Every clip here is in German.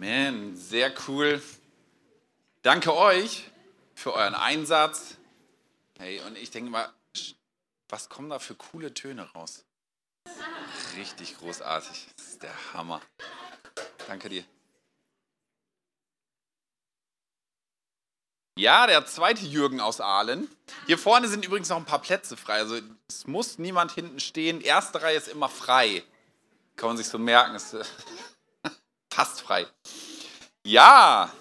Amen, sehr cool. Danke euch für euren Einsatz. Hey, und ich denke mal, was kommen da für coole Töne raus? Richtig großartig. Das ist der Hammer. Danke dir. Ja, der zweite Jürgen aus Aalen. Hier vorne sind übrigens noch ein paar Plätze frei. Also es muss niemand hinten stehen. Erste Reihe ist immer frei. Kann man sich so merken. Fast frei. Ja,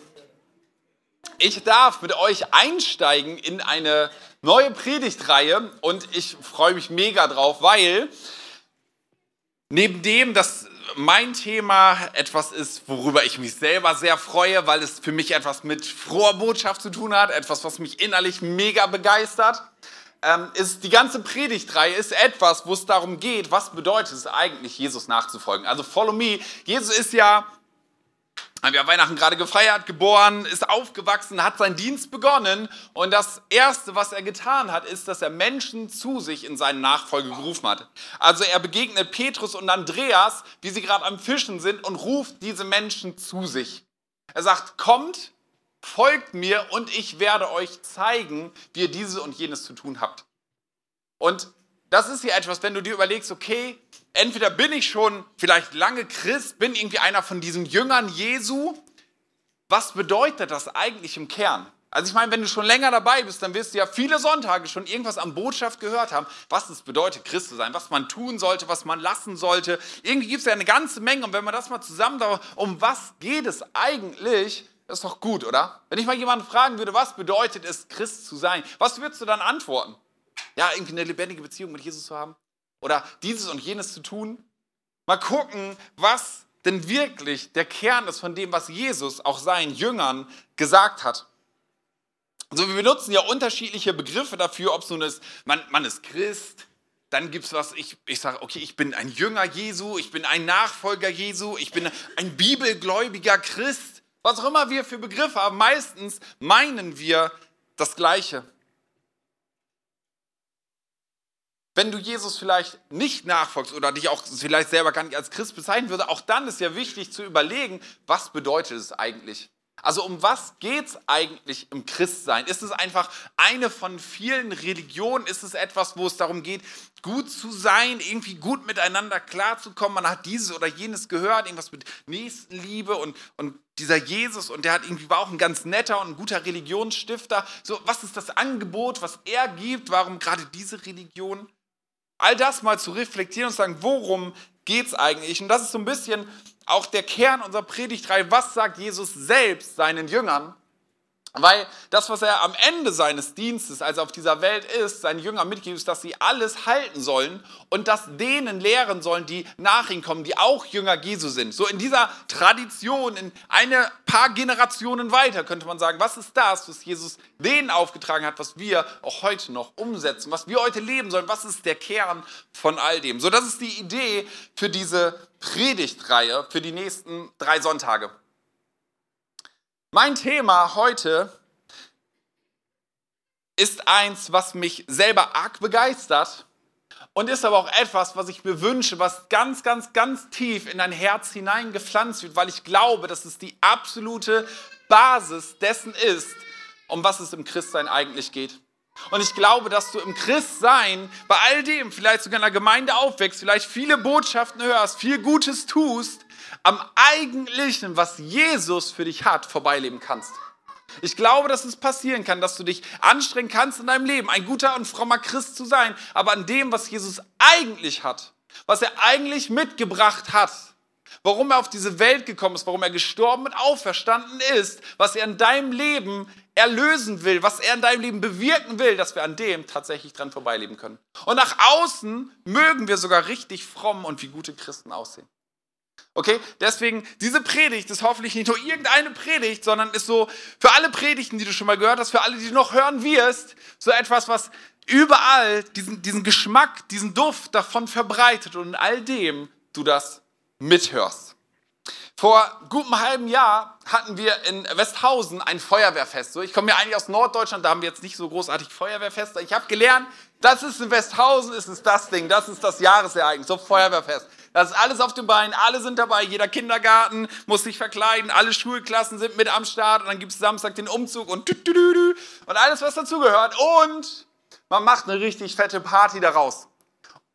ich darf mit euch einsteigen in eine neue Predigtreihe und ich freue mich mega drauf, weil neben dem, dass mein Thema etwas ist, worüber ich mich selber sehr freue, weil es für mich etwas mit froher Botschaft zu tun hat, etwas, was mich innerlich mega begeistert, ähm, ist die ganze Predigtreihe ist etwas, wo es darum geht, was bedeutet es eigentlich, Jesus nachzufolgen. Also Follow Me. Jesus ist ja wir haben Weihnachten gerade gefeiert, geboren, ist aufgewachsen, hat seinen Dienst begonnen und das Erste, was er getan hat, ist, dass er Menschen zu sich in seine Nachfolge gerufen hat. Also er begegnet Petrus und Andreas, wie sie gerade am Fischen sind und ruft diese Menschen zu sich. Er sagt, kommt, folgt mir und ich werde euch zeigen, wie ihr dieses und jenes zu tun habt. Und das ist ja etwas, wenn du dir überlegst, okay, entweder bin ich schon vielleicht lange Christ, bin irgendwie einer von diesen Jüngern Jesu. Was bedeutet das eigentlich im Kern? Also ich meine, wenn du schon länger dabei bist, dann wirst du ja viele Sonntage schon irgendwas an Botschaft gehört haben, was es bedeutet, Christ zu sein, was man tun sollte, was man lassen sollte. Irgendwie gibt es ja eine ganze Menge und wenn man das mal zusammen, um was geht es eigentlich, ist doch gut, oder? Wenn ich mal jemanden fragen würde, was bedeutet es, Christ zu sein, was würdest du dann antworten? Ja, irgendwie eine lebendige Beziehung mit Jesus zu haben oder dieses und jenes zu tun. Mal gucken, was denn wirklich der Kern ist von dem, was Jesus auch seinen Jüngern gesagt hat. Also wir benutzen ja unterschiedliche Begriffe dafür, ob es nun ist, man, man ist Christ, dann gibt es was, ich, ich sage, okay, ich bin ein Jünger Jesu, ich bin ein Nachfolger Jesu, ich bin ein bibelgläubiger Christ. Was auch immer wir für Begriffe haben, meistens meinen wir das Gleiche. Wenn du Jesus vielleicht nicht nachfolgst oder dich auch vielleicht selber gar nicht als Christ bezeichnen würde, auch dann ist ja wichtig zu überlegen, was bedeutet es eigentlich? Also um was geht es eigentlich im Christsein? Ist es einfach eine von vielen Religionen? Ist es etwas, wo es darum geht, gut zu sein, irgendwie gut miteinander klarzukommen? Man hat dieses oder jenes gehört, irgendwas mit Nächstenliebe und, und dieser Jesus und der hat irgendwie war auch ein ganz netter und ein guter Religionsstifter. So, was ist das Angebot, was er gibt? Warum gerade diese Religion? All das mal zu reflektieren und zu sagen, worum geht es eigentlich? Und das ist so ein bisschen auch der Kern unserer Predigtreihe. Was sagt Jesus selbst seinen Jüngern? Weil das, was er am Ende seines Dienstes, als er auf dieser Welt ist, seinen Jüngern mitgibt, ist, dass sie alles halten sollen und das denen lehren sollen, die nach ihm kommen, die auch Jünger Jesu sind. So in dieser Tradition, in eine paar Generationen weiter, könnte man sagen, was ist das, was Jesus denen aufgetragen hat, was wir auch heute noch umsetzen, was wir heute leben sollen, was ist der Kern von all dem. So, das ist die Idee für diese Predigtreihe für die nächsten drei Sonntage. Mein Thema heute ist eins, was mich selber arg begeistert und ist aber auch etwas, was ich mir wünsche, was ganz, ganz, ganz tief in dein Herz hineingepflanzt wird, weil ich glaube, dass es die absolute Basis dessen ist, um was es im Christsein eigentlich geht. Und ich glaube, dass du im Christsein bei all dem, vielleicht sogar in der Gemeinde aufwächst, vielleicht viele Botschaften hörst, viel Gutes tust, am Eigentlichen, was Jesus für dich hat, vorbeileben kannst. Ich glaube, dass es passieren kann, dass du dich anstrengen kannst in deinem Leben, ein guter und frommer Christ zu sein, aber an dem, was Jesus eigentlich hat, was er eigentlich mitgebracht hat, warum er auf diese Welt gekommen ist, warum er gestorben und auferstanden ist, was er in deinem Leben erlösen will, was er in deinem Leben bewirken will, dass wir an dem tatsächlich dran vorbeileben können. Und nach außen mögen wir sogar richtig fromm und wie gute Christen aussehen. Okay, deswegen, diese Predigt ist hoffentlich nicht nur irgendeine Predigt, sondern ist so für alle Predigten, die du schon mal gehört hast, für alle, die du noch hören wirst, so etwas, was überall diesen, diesen Geschmack, diesen Duft davon verbreitet und in all dem du das mithörst. Vor gutem halben Jahr hatten wir in Westhausen ein Feuerwehrfest. Ich komme ja eigentlich aus Norddeutschland, da haben wir jetzt nicht so großartig Feuerwehrfeste. Ich habe gelernt, Das ist in Westhausen, ist es das Ding, das ist das Jahresereignis, so Feuerwehrfest. Das ist alles auf den Beinen, alle sind dabei, jeder Kindergarten muss sich verkleiden, alle Schulklassen sind mit am Start und dann gibt es Samstag den Umzug und und alles, was dazugehört. Und man macht eine richtig fette Party daraus.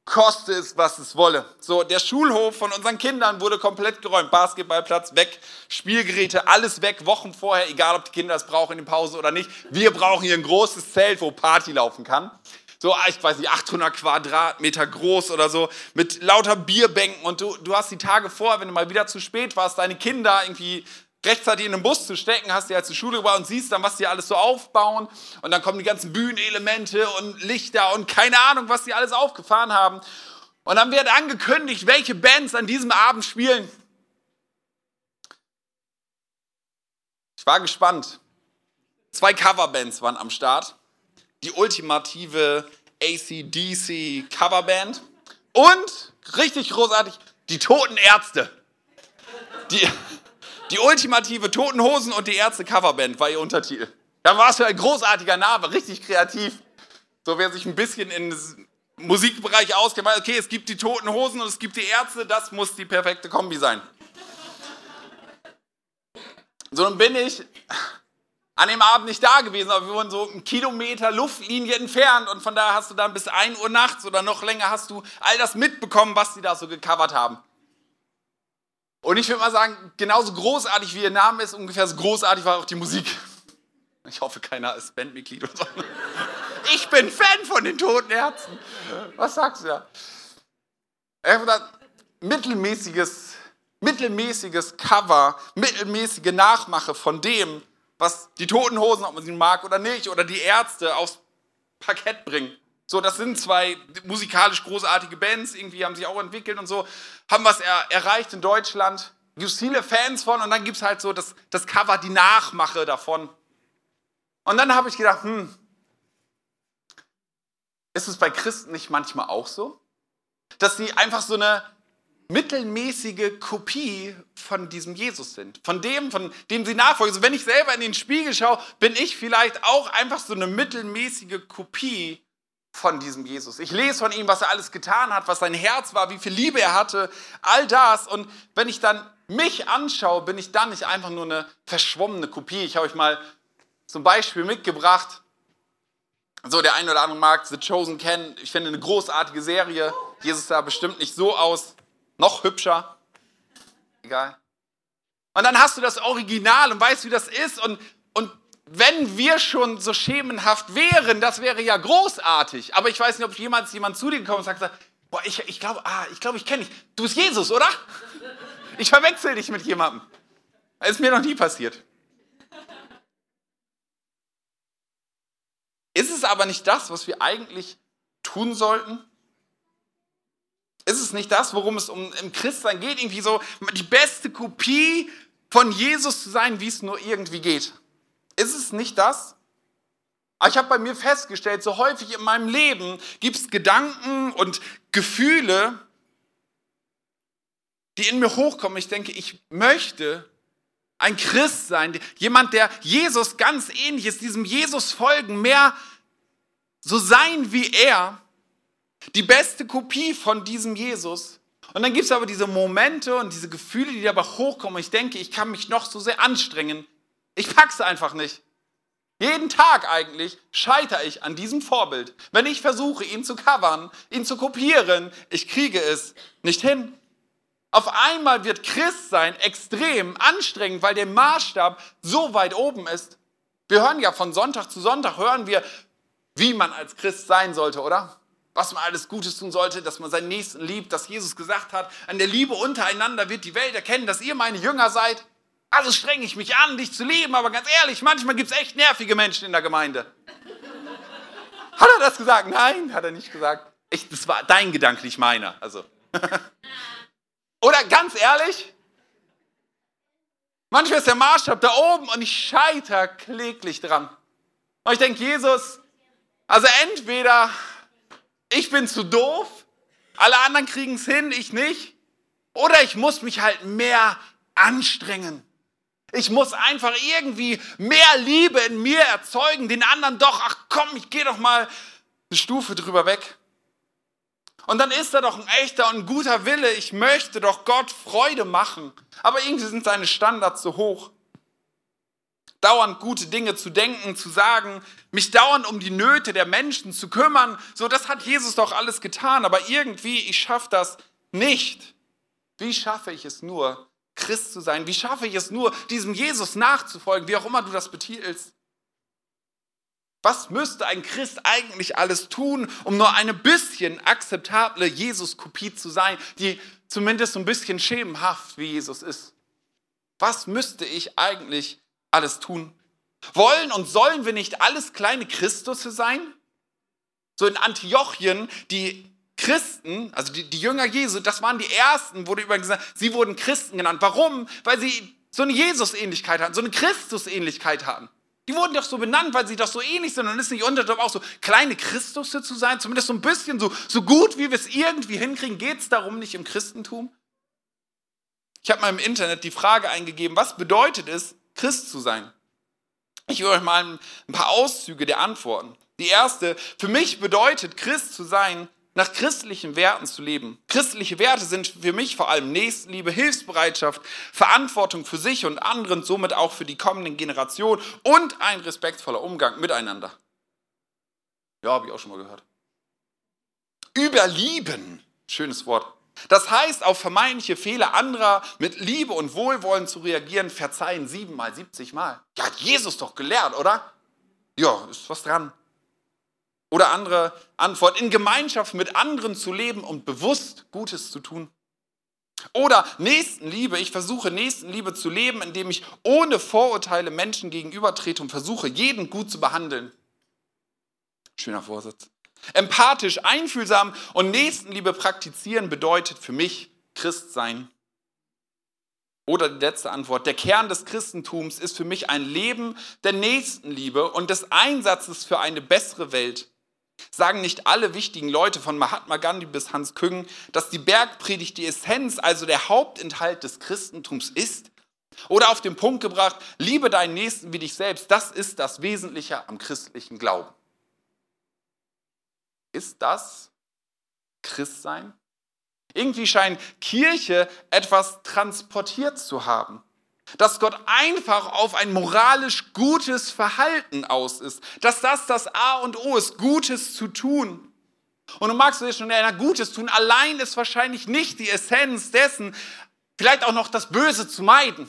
Koste es, was es wolle. So, der Schulhof von unseren Kindern wurde komplett geräumt. Basketballplatz weg, Spielgeräte, alles weg, Wochen vorher, egal ob die Kinder es brauchen in der Pause oder nicht. Wir brauchen hier ein großes Zelt, wo Party laufen kann so, ah, ich weiß nicht, 800 Quadratmeter groß oder so, mit lauter Bierbänken und du, du hast die Tage vor, wenn du mal wieder zu spät warst, deine Kinder irgendwie rechtzeitig in den Bus zu stecken, hast die halt zur Schule gebracht und siehst dann, was die alles so aufbauen und dann kommen die ganzen Bühnenelemente und Lichter und keine Ahnung, was die alles aufgefahren haben. Und dann wird angekündigt, welche Bands an diesem Abend spielen. Ich war gespannt. Zwei Coverbands waren am Start die ultimative ACDC Coverband und richtig großartig die Toten Ärzte. Die, die ultimative Toten Hosen und die Ärzte Coverband war ihr Untertitel. Da war es für ein großartiger Name, richtig kreativ. So wer sich ein bisschen in Musikbereich auskennt, okay, es gibt die Toten Hosen und es gibt die Ärzte, das muss die perfekte Kombi sein. So, dann bin ich an dem Abend nicht da gewesen, aber wir wurden so einen Kilometer Luftlinie entfernt und von daher hast du dann bis 1 Uhr nachts oder noch länger hast du all das mitbekommen, was die da so gecovert haben. Und ich würde mal sagen, genauso großartig wie ihr Name ist, ungefähr so großartig war auch die Musik. Ich hoffe, keiner ist Bandmitglied oder so. Ich bin Fan von den Toten Ärzten. Was sagst du da? Mittelmäßiges, mittelmäßiges Cover, mittelmäßige Nachmache von dem, was die Toten Hosen, ob man sie mag oder nicht, oder die Ärzte aufs Parkett bringen. So, das sind zwei musikalisch großartige Bands, irgendwie haben sich auch entwickelt und so, haben was er, erreicht in Deutschland. Gibt es viele Fans von und dann gibt es halt so das, das Cover, die Nachmache davon. Und dann habe ich gedacht, hm, ist es bei Christen nicht manchmal auch so? Dass sie einfach so eine mittelmäßige Kopie von diesem Jesus sind, von dem, von dem sie nachfolgen. Also wenn ich selber in den Spiegel schaue, bin ich vielleicht auch einfach so eine mittelmäßige Kopie von diesem Jesus. Ich lese von ihm, was er alles getan hat, was sein Herz war, wie viel Liebe er hatte, all das. Und wenn ich dann mich anschaue, bin ich dann nicht einfach nur eine verschwommene Kopie. Ich habe euch mal zum Beispiel mitgebracht. So, der eine oder andere mag The Chosen kennen. Ich finde eine großartige Serie. Jesus sah bestimmt nicht so aus noch hübscher. Egal. Und dann hast du das Original und weißt, wie das ist. Und, und wenn wir schon so schemenhaft wären, das wäre ja großartig. Aber ich weiß nicht, ob jemals jemand zu dir kommt und sagt, boah, ich, ich glaube, ah, ich, glaub, ich kenne dich. Du bist Jesus, oder? Ich verwechsel dich mit jemandem. Das ist mir noch nie passiert. Ist es aber nicht das, was wir eigentlich tun sollten? Ist es nicht das, worum es um im Christsein geht? Irgendwie so die beste Kopie von Jesus zu sein, wie es nur irgendwie geht. Ist es nicht das? Aber ich habe bei mir festgestellt, so häufig in meinem Leben gibt es Gedanken und Gefühle, die in mir hochkommen. Ich denke, ich möchte ein Christ sein, jemand, der Jesus ganz ähnlich ist, diesem Jesus folgen, mehr so sein wie er die beste Kopie von diesem Jesus. Und dann gibt es aber diese Momente und diese Gefühle, die aber hochkommen. Ich denke, ich kann mich noch so sehr anstrengen. Ich pack's einfach nicht. Jeden Tag eigentlich scheitere ich an diesem Vorbild. Wenn ich versuche, ihn zu covern, ihn zu kopieren, ich kriege es nicht hin. Auf einmal wird Christsein extrem anstrengend, weil der Maßstab so weit oben ist. Wir hören ja von Sonntag zu Sonntag, hören wir, wie man als Christ sein sollte, oder? Was man alles Gutes tun sollte, dass man seinen Nächsten liebt, dass Jesus gesagt hat, an der Liebe untereinander wird die Welt erkennen, dass ihr meine Jünger seid. Also strenge ich mich an, dich zu lieben, aber ganz ehrlich, manchmal gibt es echt nervige Menschen in der Gemeinde. Hat er das gesagt? Nein, hat er nicht gesagt. Ich, das war dein Gedanke, nicht meiner. Also. Oder ganz ehrlich, manchmal ist der Maßstab da oben und ich scheiter kläglich dran. Und ich denke, Jesus, also entweder ich bin zu doof, alle anderen kriegen es hin, ich nicht. Oder ich muss mich halt mehr anstrengen. Ich muss einfach irgendwie mehr Liebe in mir erzeugen, den anderen doch, ach komm, ich gehe doch mal eine Stufe drüber weg. Und dann ist er doch ein echter und guter Wille. Ich möchte doch Gott Freude machen. Aber irgendwie sind seine Standards so hoch. Dauernd gute Dinge zu denken, zu sagen, mich dauernd um die Nöte der Menschen zu kümmern. So, das hat Jesus doch alles getan. Aber irgendwie, ich schaffe das nicht. Wie schaffe ich es nur, Christ zu sein? Wie schaffe ich es nur, diesem Jesus nachzufolgen, wie auch immer du das betitelst? Was müsste ein Christ eigentlich alles tun, um nur eine bisschen akzeptable Jesus-Kopie zu sein, die zumindest so ein bisschen schemenhaft wie Jesus ist? Was müsste ich eigentlich alles tun? Wollen und sollen wir nicht alles kleine Christusse sein? So in Antiochien, die Christen, also die, die Jünger Jesu, das waren die ersten, wurde übrigens gesagt, sie wurden Christen genannt. Warum? Weil sie so eine Jesus-Ähnlichkeit hatten, so eine Christus-Ähnlichkeit hatten. Die wurden doch so benannt, weil sie doch so ähnlich sind. Und ist nicht unter auch so kleine Christusse zu sein, zumindest so ein bisschen, so, so gut wie wir es irgendwie hinkriegen. Geht es darum nicht im Christentum? Ich habe mal im Internet die Frage eingegeben, was bedeutet es, Christ zu sein? Ich will euch mal ein paar Auszüge der Antworten. Die erste, für mich bedeutet Christ zu sein, nach christlichen Werten zu leben. Christliche Werte sind für mich vor allem Nächstenliebe, Hilfsbereitschaft, Verantwortung für sich und anderen, somit auch für die kommenden Generationen und ein respektvoller Umgang miteinander. Ja, habe ich auch schon mal gehört. Überlieben, schönes Wort. Das heißt, auf vermeintliche Fehler anderer mit Liebe und Wohlwollen zu reagieren, verzeihen siebenmal, siebzigmal. Ja, hat Jesus doch gelehrt, oder? Ja, ist was dran. Oder andere Antwort, in Gemeinschaft mit anderen zu leben und bewusst Gutes zu tun. Oder Nächstenliebe, ich versuche Nächstenliebe zu leben, indem ich ohne Vorurteile Menschen gegenüber trete und versuche, jeden gut zu behandeln. Schöner Vorsitz. Empathisch, einfühlsam und Nächstenliebe praktizieren bedeutet für mich Christ sein. Oder die letzte Antwort, der Kern des Christentums ist für mich ein Leben der Nächstenliebe und des Einsatzes für eine bessere Welt. Sagen nicht alle wichtigen Leute von Mahatma Gandhi bis Hans Küng, dass die Bergpredigt die Essenz, also der Hauptinhalt des Christentums ist? Oder auf den Punkt gebracht, liebe deinen Nächsten wie dich selbst, das ist das Wesentliche am christlichen Glauben. Ist das Christsein? Irgendwie scheint Kirche etwas transportiert zu haben dass Gott einfach auf ein moralisch gutes Verhalten aus ist, dass das das A und O ist, Gutes zu tun. Und du magst dir schon, ja, Gutes tun, allein ist wahrscheinlich nicht die Essenz dessen, vielleicht auch noch das Böse zu meiden,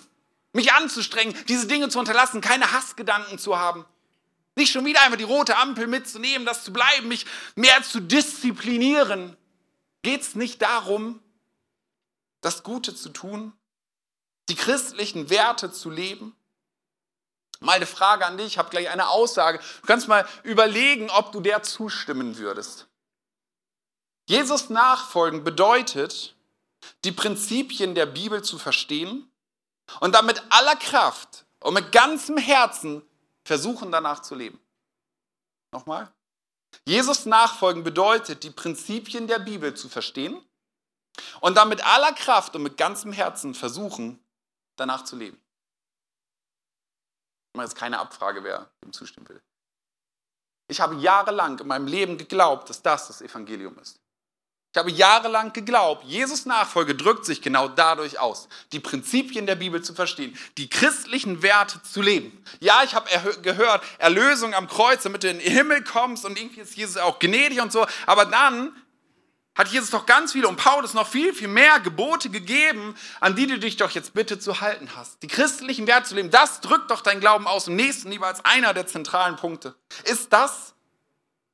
mich anzustrengen, diese Dinge zu unterlassen, keine Hassgedanken zu haben. Nicht schon wieder einfach die rote Ampel mitzunehmen, das zu bleiben, mich mehr zu disziplinieren. Geht es nicht darum, das Gute zu tun? die christlichen Werte zu leben? Mal eine Frage an dich, ich habe gleich eine Aussage. Du kannst mal überlegen, ob du der zustimmen würdest. Jesus nachfolgen bedeutet, die Prinzipien der Bibel zu verstehen und dann mit aller Kraft und mit ganzem Herzen versuchen danach zu leben. Nochmal. Jesus nachfolgen bedeutet, die Prinzipien der Bibel zu verstehen und dann mit aller Kraft und mit ganzem Herzen versuchen, danach zu leben. Mache jetzt keine Abfrage, wer dem zustimmen will. Ich habe jahrelang in meinem Leben geglaubt, dass das das Evangelium ist. Ich habe jahrelang geglaubt, Jesus Nachfolge drückt sich genau dadurch aus, die Prinzipien der Bibel zu verstehen, die christlichen Werte zu leben. Ja, ich habe gehört, Erlösung am Kreuz, damit du in den Himmel kommst und irgendwie ist Jesus auch gnädig und so, aber dann hat Jesus doch ganz viele und Paulus noch viel, viel mehr Gebote gegeben, an die du dich doch jetzt bitte zu halten hast. Die christlichen Werte zu leben, das drückt doch dein Glauben aus. Im nächsten lieber als einer der zentralen Punkte. Ist das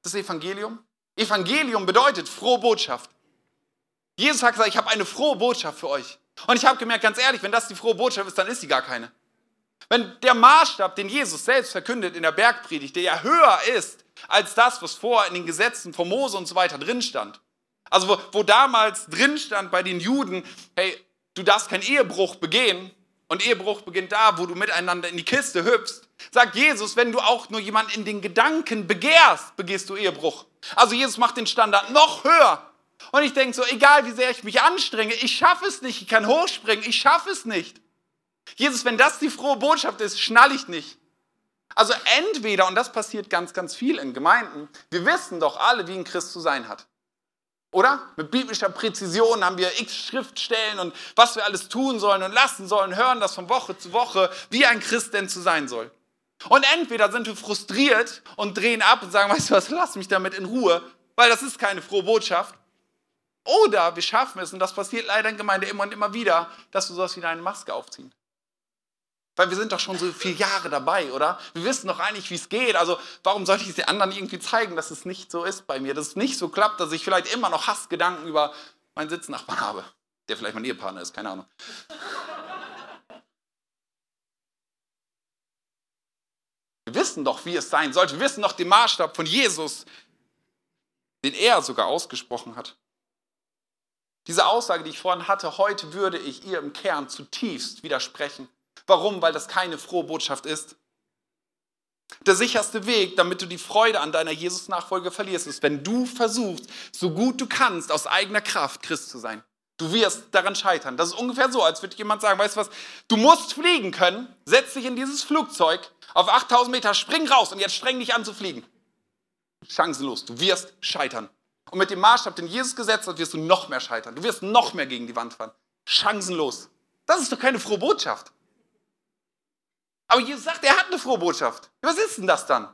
das Evangelium? Evangelium bedeutet frohe Botschaft. Jesus hat gesagt, ich habe eine frohe Botschaft für euch. Und ich habe gemerkt, ganz ehrlich, wenn das die frohe Botschaft ist, dann ist sie gar keine. Wenn der Maßstab, den Jesus selbst verkündet in der Bergpredigt, der ja höher ist als das, was vorher in den Gesetzen von Mose und so weiter drin stand, also wo, wo damals drin stand bei den Juden, hey, du darfst keinen Ehebruch begehen und Ehebruch beginnt da, wo du miteinander in die Kiste hüpfst. Sagt Jesus, wenn du auch nur jemanden in den Gedanken begehrst, begehst du Ehebruch. Also Jesus macht den Standard noch höher. Und ich denke so, egal wie sehr ich mich anstrenge, ich schaffe es nicht, ich kann hochspringen, ich schaffe es nicht. Jesus, wenn das die frohe Botschaft ist, schnall ich nicht. Also entweder, und das passiert ganz, ganz viel in Gemeinden, wir wissen doch alle, wie ein Christ zu sein hat. Oder? Mit biblischer Präzision haben wir x Schriftstellen und was wir alles tun sollen und lassen sollen, hören das von Woche zu Woche, wie ein Christ denn zu sein soll. Und entweder sind wir frustriert und drehen ab und sagen, weißt du was, lass mich damit in Ruhe, weil das ist keine frohe Botschaft. Oder wir schaffen es, und das passiert leider in Gemeinde immer und immer wieder, dass wir sowas wie eine Maske aufziehen. Weil wir sind doch schon so viele Jahre dabei, oder? Wir wissen doch eigentlich, wie es geht. Also warum sollte ich es den anderen irgendwie zeigen, dass es nicht so ist bei mir, dass es nicht so klappt, dass ich vielleicht immer noch Hassgedanken über meinen Sitznachbarn habe, der vielleicht mein Ehepartner ist, keine Ahnung. Wir wissen doch, wie es sein sollte. Wir wissen doch den Maßstab von Jesus, den er sogar ausgesprochen hat. Diese Aussage, die ich vorhin hatte, heute würde ich ihr im Kern zutiefst widersprechen. Warum? Weil das keine frohe Botschaft ist. Der sicherste Weg, damit du die Freude an deiner Jesus-Nachfolge verlierst, ist, wenn du versuchst, so gut du kannst, aus eigener Kraft Christ zu sein. Du wirst daran scheitern. Das ist ungefähr so, als würde jemand sagen, weißt du was, du musst fliegen können, setz dich in dieses Flugzeug auf 8000 Meter, spring raus und jetzt streng dich an zu fliegen. Chancenlos, du wirst scheitern. Und mit dem Maßstab, den Jesus gesetzt hat, wirst du noch mehr scheitern. Du wirst noch mehr gegen die Wand fahren. Chancenlos. Das ist doch keine frohe Botschaft. Aber Jesus sagt, er hat eine frohe Botschaft. Was ist denn das dann?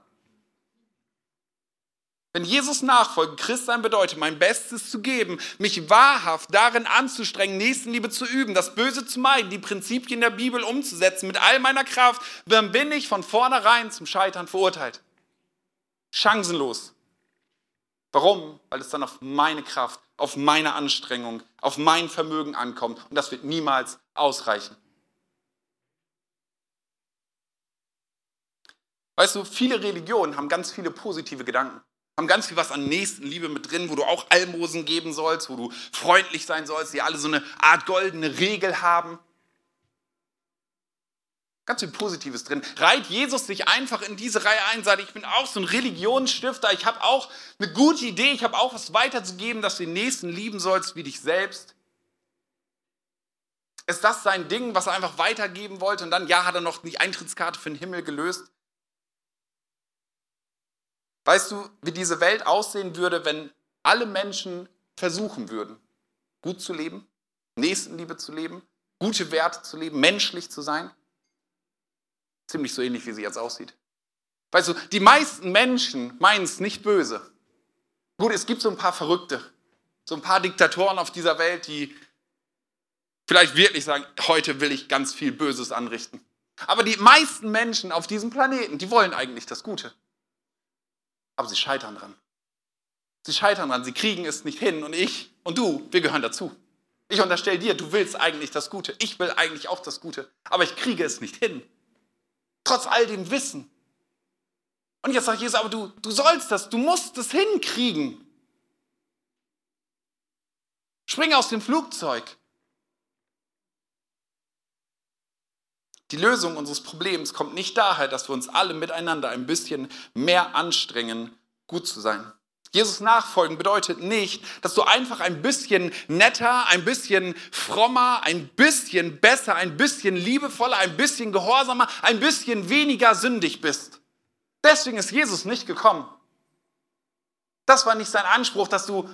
Wenn Jesus nachfolgen, Christsein bedeutet, mein Bestes zu geben, mich wahrhaft darin anzustrengen, Nächstenliebe zu üben, das Böse zu meiden, die Prinzipien der Bibel umzusetzen mit all meiner Kraft, dann bin ich von vornherein zum Scheitern verurteilt. Chancenlos. Warum? Weil es dann auf meine Kraft, auf meine Anstrengung, auf mein Vermögen ankommt und das wird niemals ausreichen. Weißt du, viele Religionen haben ganz viele positive Gedanken, haben ganz viel was an Nächstenliebe mit drin, wo du auch Almosen geben sollst, wo du freundlich sein sollst, die alle so eine Art goldene Regel haben. Ganz viel Positives drin. Reiht Jesus sich einfach in diese Reihe ein, sagt, ich bin auch so ein Religionsstifter, ich habe auch eine gute Idee, ich habe auch was weiterzugeben, dass du den Nächsten lieben sollst wie dich selbst. Ist das sein Ding, was er einfach weitergeben wollte und dann, ja, hat er noch die Eintrittskarte für den Himmel gelöst? Weißt du, wie diese Welt aussehen würde, wenn alle Menschen versuchen würden, gut zu leben, Nächstenliebe zu leben, gute Werte zu leben, menschlich zu sein? Ziemlich so ähnlich, wie sie jetzt aussieht. Weißt du, die meisten Menschen meinen es nicht böse. Gut, es gibt so ein paar Verrückte, so ein paar Diktatoren auf dieser Welt, die vielleicht wirklich sagen, heute will ich ganz viel Böses anrichten. Aber die meisten Menschen auf diesem Planeten, die wollen eigentlich das Gute. Aber sie scheitern dran. Sie scheitern dran, sie kriegen es nicht hin und ich und du, wir gehören dazu. Ich unterstelle dir, du willst eigentlich das Gute. Ich will eigentlich auch das Gute, aber ich kriege es nicht hin. Trotz all dem Wissen. Und jetzt sagt Jesus, aber du, du sollst das, du musst es hinkriegen. Spring aus dem Flugzeug. Die Lösung unseres Problems kommt nicht daher, dass wir uns alle miteinander ein bisschen mehr anstrengen, gut zu sein. Jesus nachfolgen bedeutet nicht, dass du einfach ein bisschen netter, ein bisschen frommer, ein bisschen besser, ein bisschen liebevoller, ein bisschen gehorsamer, ein bisschen weniger sündig bist. Deswegen ist Jesus nicht gekommen. Das war nicht sein Anspruch, dass du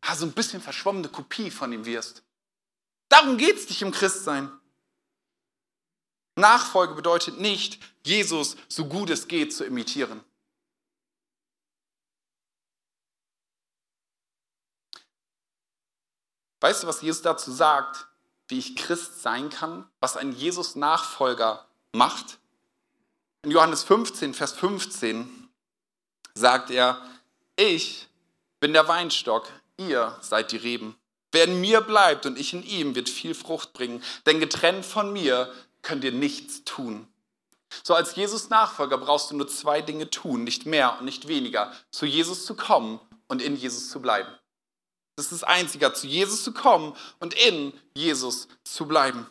ah, so ein bisschen verschwommene Kopie von ihm wirst. Darum geht es nicht im Christsein. Nachfolge bedeutet nicht, Jesus so gut es geht zu imitieren. Weißt du, was Jesus dazu sagt, wie ich Christ sein kann, was ein Jesus-Nachfolger macht? In Johannes 15, Vers 15 sagt er, ich bin der Weinstock, ihr seid die Reben. Wer in mir bleibt und ich in ihm, wird viel Frucht bringen, denn getrennt von mir könnt ihr nichts tun. So als Jesus-Nachfolger brauchst du nur zwei Dinge tun, nicht mehr und nicht weniger, zu Jesus zu kommen und in Jesus zu bleiben. Das ist das Einzige, zu Jesus zu kommen und in Jesus zu bleiben.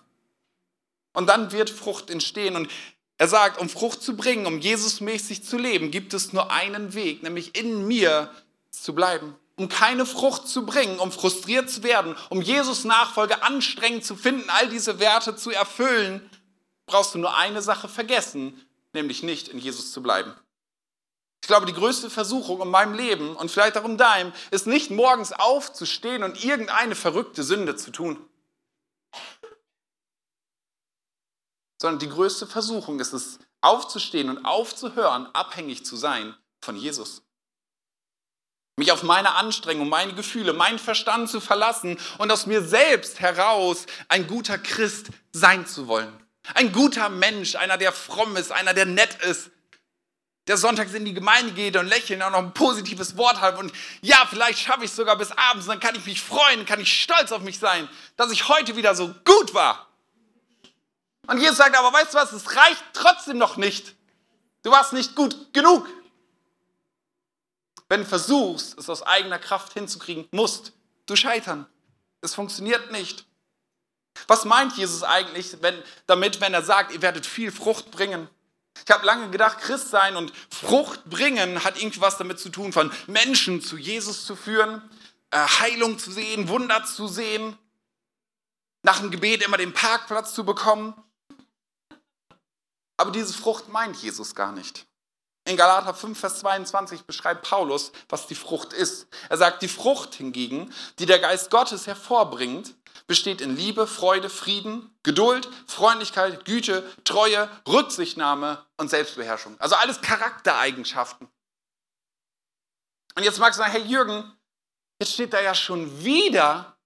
Und dann wird Frucht entstehen. Und er sagt, um Frucht zu bringen, um Jesusmäßig zu leben, gibt es nur einen Weg, nämlich in mir zu bleiben. Um keine Frucht zu bringen, um frustriert zu werden, um Jesus Nachfolge anstrengend zu finden, all diese Werte zu erfüllen, brauchst du nur eine Sache vergessen, nämlich nicht in Jesus zu bleiben. Ich glaube, die größte Versuchung in meinem Leben und vielleicht auch in deinem ist nicht morgens aufzustehen und irgendeine verrückte Sünde zu tun. Sondern die größte Versuchung ist es, aufzustehen und aufzuhören, abhängig zu sein von Jesus. Mich auf meine Anstrengung, meine Gefühle, meinen Verstand zu verlassen und aus mir selbst heraus ein guter Christ sein zu wollen. Ein guter Mensch, einer, der fromm ist, einer, der nett ist, der sonntags in die Gemeinde geht und lächeln und auch noch ein positives Wort hat und ja, vielleicht schaffe ich es sogar bis abends, dann kann ich mich freuen, kann ich stolz auf mich sein, dass ich heute wieder so gut war. Und Jesus sagt aber, weißt du was, es reicht trotzdem noch nicht. Du warst nicht gut genug. Wenn du versuchst, es aus eigener Kraft hinzukriegen, musst du scheitern. Es funktioniert nicht. Was meint Jesus eigentlich wenn, damit, wenn er sagt, ihr werdet viel Frucht bringen? Ich habe lange gedacht, Christ sein und Frucht bringen hat irgendwas damit zu tun, von Menschen zu Jesus zu führen, äh, Heilung zu sehen, Wunder zu sehen, nach dem Gebet immer den Parkplatz zu bekommen. Aber diese Frucht meint Jesus gar nicht. In Galater 5, Vers 22 beschreibt Paulus, was die Frucht ist. Er sagt, die Frucht hingegen, die der Geist Gottes hervorbringt, besteht in Liebe, Freude, Frieden, Geduld, Freundlichkeit, Güte, Treue, Rücksichtnahme und Selbstbeherrschung. Also alles Charaktereigenschaften. Und jetzt magst du sagen, hey Jürgen, jetzt steht da ja schon wieder,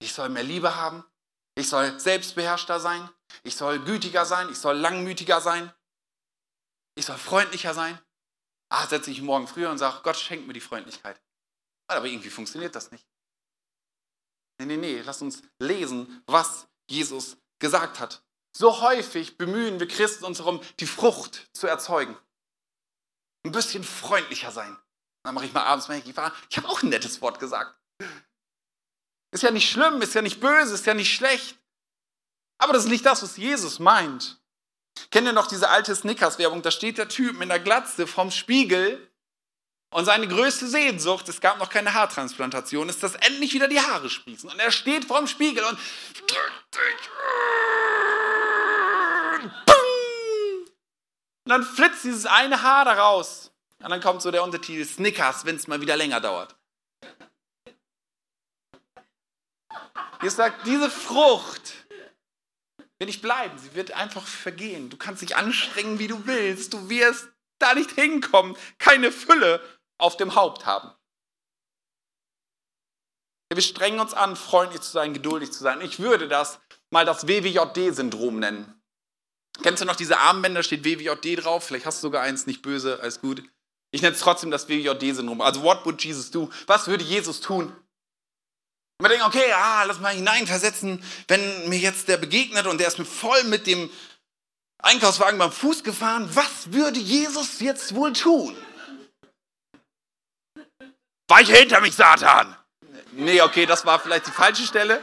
ich soll mehr Liebe haben, ich soll selbstbeherrschter sein, ich soll gütiger sein, ich soll langmütiger sein, ich soll freundlicher sein. Ah, setze ich morgen früher und sage, Gott schenkt mir die Freundlichkeit. Aber irgendwie funktioniert das nicht. Nee, nee, nee, lass uns lesen, was Jesus gesagt hat. So häufig bemühen wir Christen uns darum, die Frucht zu erzeugen. Ein bisschen freundlicher sein. Dann mache ich mal abends mal, ich habe auch ein nettes Wort gesagt. Ist ja nicht schlimm, ist ja nicht böse, ist ja nicht schlecht. Aber das ist nicht das, was Jesus meint. Kennt ihr noch diese alte Snickers-Werbung? Da steht der Typ mit einer Glatze vorm Spiegel und seine größte Sehnsucht, es gab noch keine Haartransplantation, ist, dass endlich wieder die Haare sprießen. Und er steht vorm Spiegel und und dann flitzt dieses eine Haar da raus. Und dann kommt so der Untertitel Snickers, wenn es mal wieder länger dauert. Hier sagt, diese Frucht wird nicht bleiben, sie wird einfach vergehen. Du kannst dich anstrengen, wie du willst. Du wirst da nicht hinkommen. Keine Fülle auf dem Haupt haben. Wir strengen uns an, freundlich zu sein, geduldig zu sein. Ich würde das mal das WWJD-Syndrom nennen. Kennst du noch diese Armbänder, steht WWJD drauf? Vielleicht hast du sogar eins, nicht böse, alles gut. Ich nenne es trotzdem das WWJD-Syndrom. Also, what would Jesus do? Was würde Jesus tun? Und wir denken, okay, ah, lass mal hineinversetzen, wenn mir jetzt der begegnet und der ist mir voll mit dem Einkaufswagen beim Fuß gefahren, was würde Jesus jetzt wohl tun? Weiche hinter mich, Satan! Nee, okay, das war vielleicht die falsche Stelle.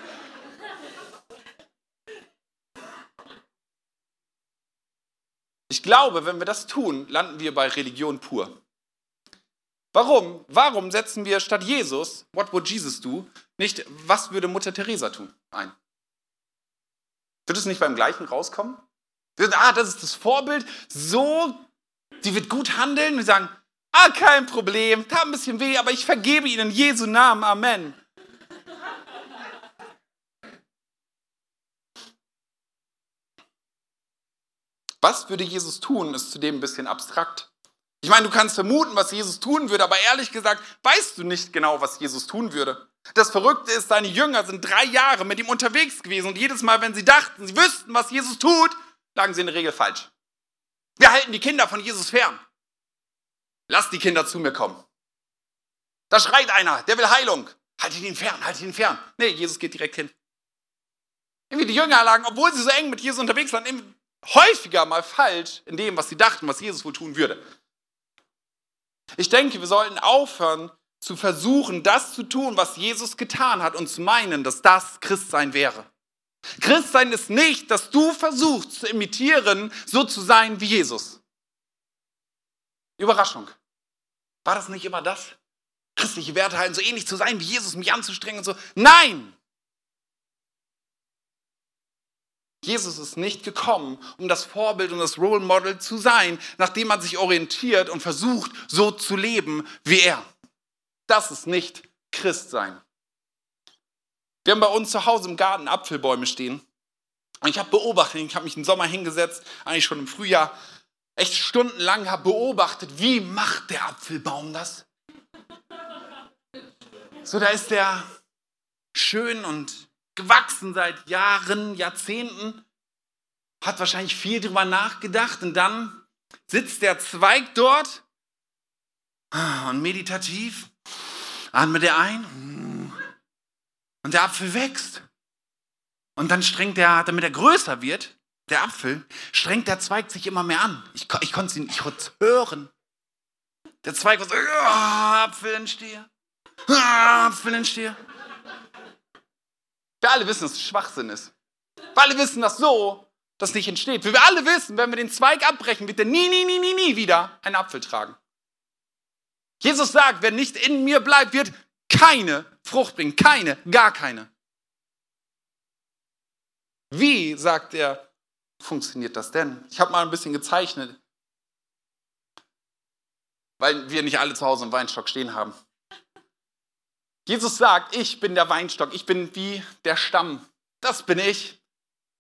Ich glaube, wenn wir das tun, landen wir bei Religion pur. Warum? Warum setzen wir statt Jesus, what would Jesus do, nicht, was würde Mutter Teresa tun, ein? Wird es nicht beim gleichen rauskommen? Ah, das ist das Vorbild, so, die wird gut handeln. Wir sagen, Ah, kein Problem, tat ein bisschen weh, aber ich vergebe ihnen in Jesu Namen. Amen. Was würde Jesus tun, ist zudem ein bisschen abstrakt. Ich meine, du kannst vermuten, was Jesus tun würde, aber ehrlich gesagt, weißt du nicht genau, was Jesus tun würde. Das Verrückte ist, seine Jünger sind drei Jahre mit ihm unterwegs gewesen und jedes Mal, wenn sie dachten, sie wüssten, was Jesus tut, lagen sie in der Regel falsch. Wir halten die Kinder von Jesus fern. Lass die Kinder zu mir kommen. Da schreit einer, der will Heilung. Haltet ihn fern, haltet ihn fern. Nee, Jesus geht direkt hin. Irgendwie die Jünger lagen, obwohl sie so eng mit Jesus unterwegs waren, häufiger mal falsch in dem, was sie dachten, was Jesus wohl tun würde. Ich denke, wir sollten aufhören zu versuchen, das zu tun, was Jesus getan hat und zu meinen, dass das Christsein wäre. Christsein ist nicht, dass du versuchst zu imitieren, so zu sein wie Jesus. Überraschung. War das nicht immer das? Christliche Werte halten, so ähnlich zu sein wie Jesus, mich anzustrengen und so. Nein! Jesus ist nicht gekommen, um das Vorbild und das Role Model zu sein, nachdem man sich orientiert und versucht, so zu leben wie er. Das ist nicht Christsein. Wir haben bei uns zu Hause im Garten Apfelbäume stehen. Und ich habe beobachtet, ich habe mich im Sommer hingesetzt, eigentlich schon im Frühjahr, echt stundenlang habe beobachtet, wie macht der Apfelbaum das? So, da ist der schön und gewachsen seit Jahren, Jahrzehnten, hat wahrscheinlich viel drüber nachgedacht und dann sitzt der Zweig dort und meditativ atmet er ein und der Apfel wächst. Und dann strengt er, damit er größer wird, der Apfel, strengt der Zweig sich immer mehr an. Ich, ich konnte ihn, ich konnte hören. Der Zweig war so, Apfel entstehe, oh, Apfel entstehe. Wir alle wissen, dass es Schwachsinn ist. Wir alle wissen, dass so das nicht entsteht. Wir alle wissen, wenn wir den Zweig abbrechen, wird er nie, nie, nie, nie, nie wieder einen Apfel tragen. Jesus sagt, wer nicht in mir bleibt, wird keine Frucht bringen. Keine, gar keine. Wie, sagt er, funktioniert das denn? Ich habe mal ein bisschen gezeichnet, weil wir nicht alle zu Hause einen Weinstock stehen haben. Jesus sagt, ich bin der Weinstock, ich bin wie der Stamm. Das bin ich.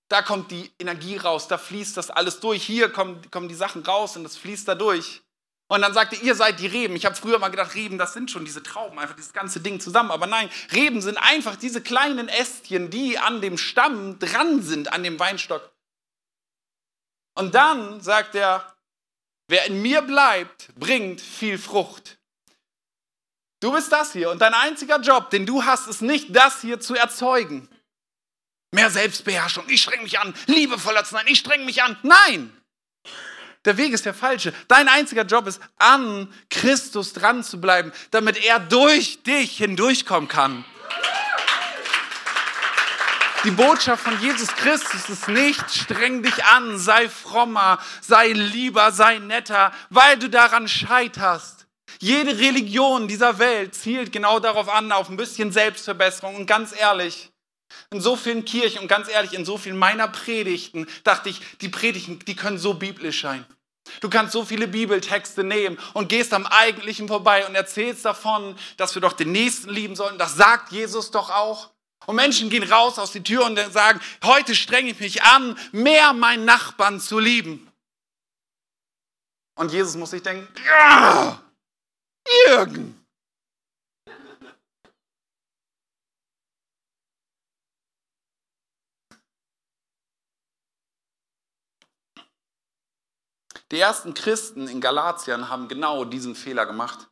Da kommt die Energie raus, da fließt das alles durch. Hier kommen, kommen die Sachen raus und das fließt da durch. Und dann sagte, ihr seid die Reben. Ich habe früher mal gedacht, Reben, das sind schon diese Trauben, einfach dieses ganze Ding zusammen. Aber nein, Reben sind einfach diese kleinen Ästchen, die an dem Stamm dran sind, an dem Weinstock. Und dann sagt er, wer in mir bleibt, bringt viel Frucht. Du bist das hier und dein einziger Job, den du hast, ist nicht das hier zu erzeugen. Mehr Selbstbeherrschung, ich streng mich an, liebevoller zu sein, ich streng mich an. Nein! Der Weg ist der falsche. Dein einziger Job ist, an Christus dran zu bleiben, damit er durch dich hindurchkommen kann. Die Botschaft von Jesus Christus ist nicht, streng dich an, sei frommer, sei lieber, sei netter, weil du daran scheiterst. Jede Religion dieser Welt zielt genau darauf an, auf ein bisschen Selbstverbesserung. Und ganz ehrlich, in so vielen Kirchen und ganz ehrlich, in so vielen meiner Predigten dachte ich, die Predigten, die können so biblisch sein. Du kannst so viele Bibeltexte nehmen und gehst am Eigentlichen vorbei und erzählst davon, dass wir doch den Nächsten lieben sollen. Das sagt Jesus doch auch. Und Menschen gehen raus aus die Tür und sagen, heute strenge ich mich an, mehr meinen Nachbarn zu lieben. Und Jesus muss sich denken, Jürgen. Die ersten Christen in Galatien haben genau diesen Fehler gemacht.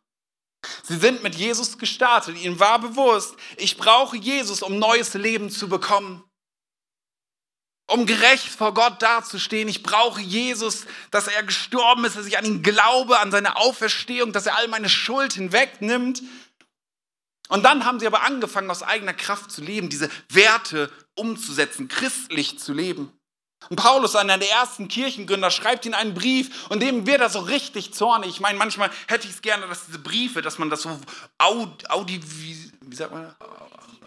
Sie sind mit Jesus gestartet. Ihnen war bewusst, ich brauche Jesus, um neues Leben zu bekommen um gerecht vor Gott dazustehen. Ich brauche Jesus, dass er gestorben ist, dass ich an ihn glaube, an seine Auferstehung, dass er all meine Schuld hinwegnimmt. Und dann haben sie aber angefangen, aus eigener Kraft zu leben, diese Werte umzusetzen, christlich zu leben. Und Paulus, einer der ersten Kirchengründer, schreibt ihnen einen Brief und dem wird er so richtig zornig. Ich meine, manchmal hätte ich es gerne, dass diese Briefe, dass man das so aud, audi, wie, wie sagt man,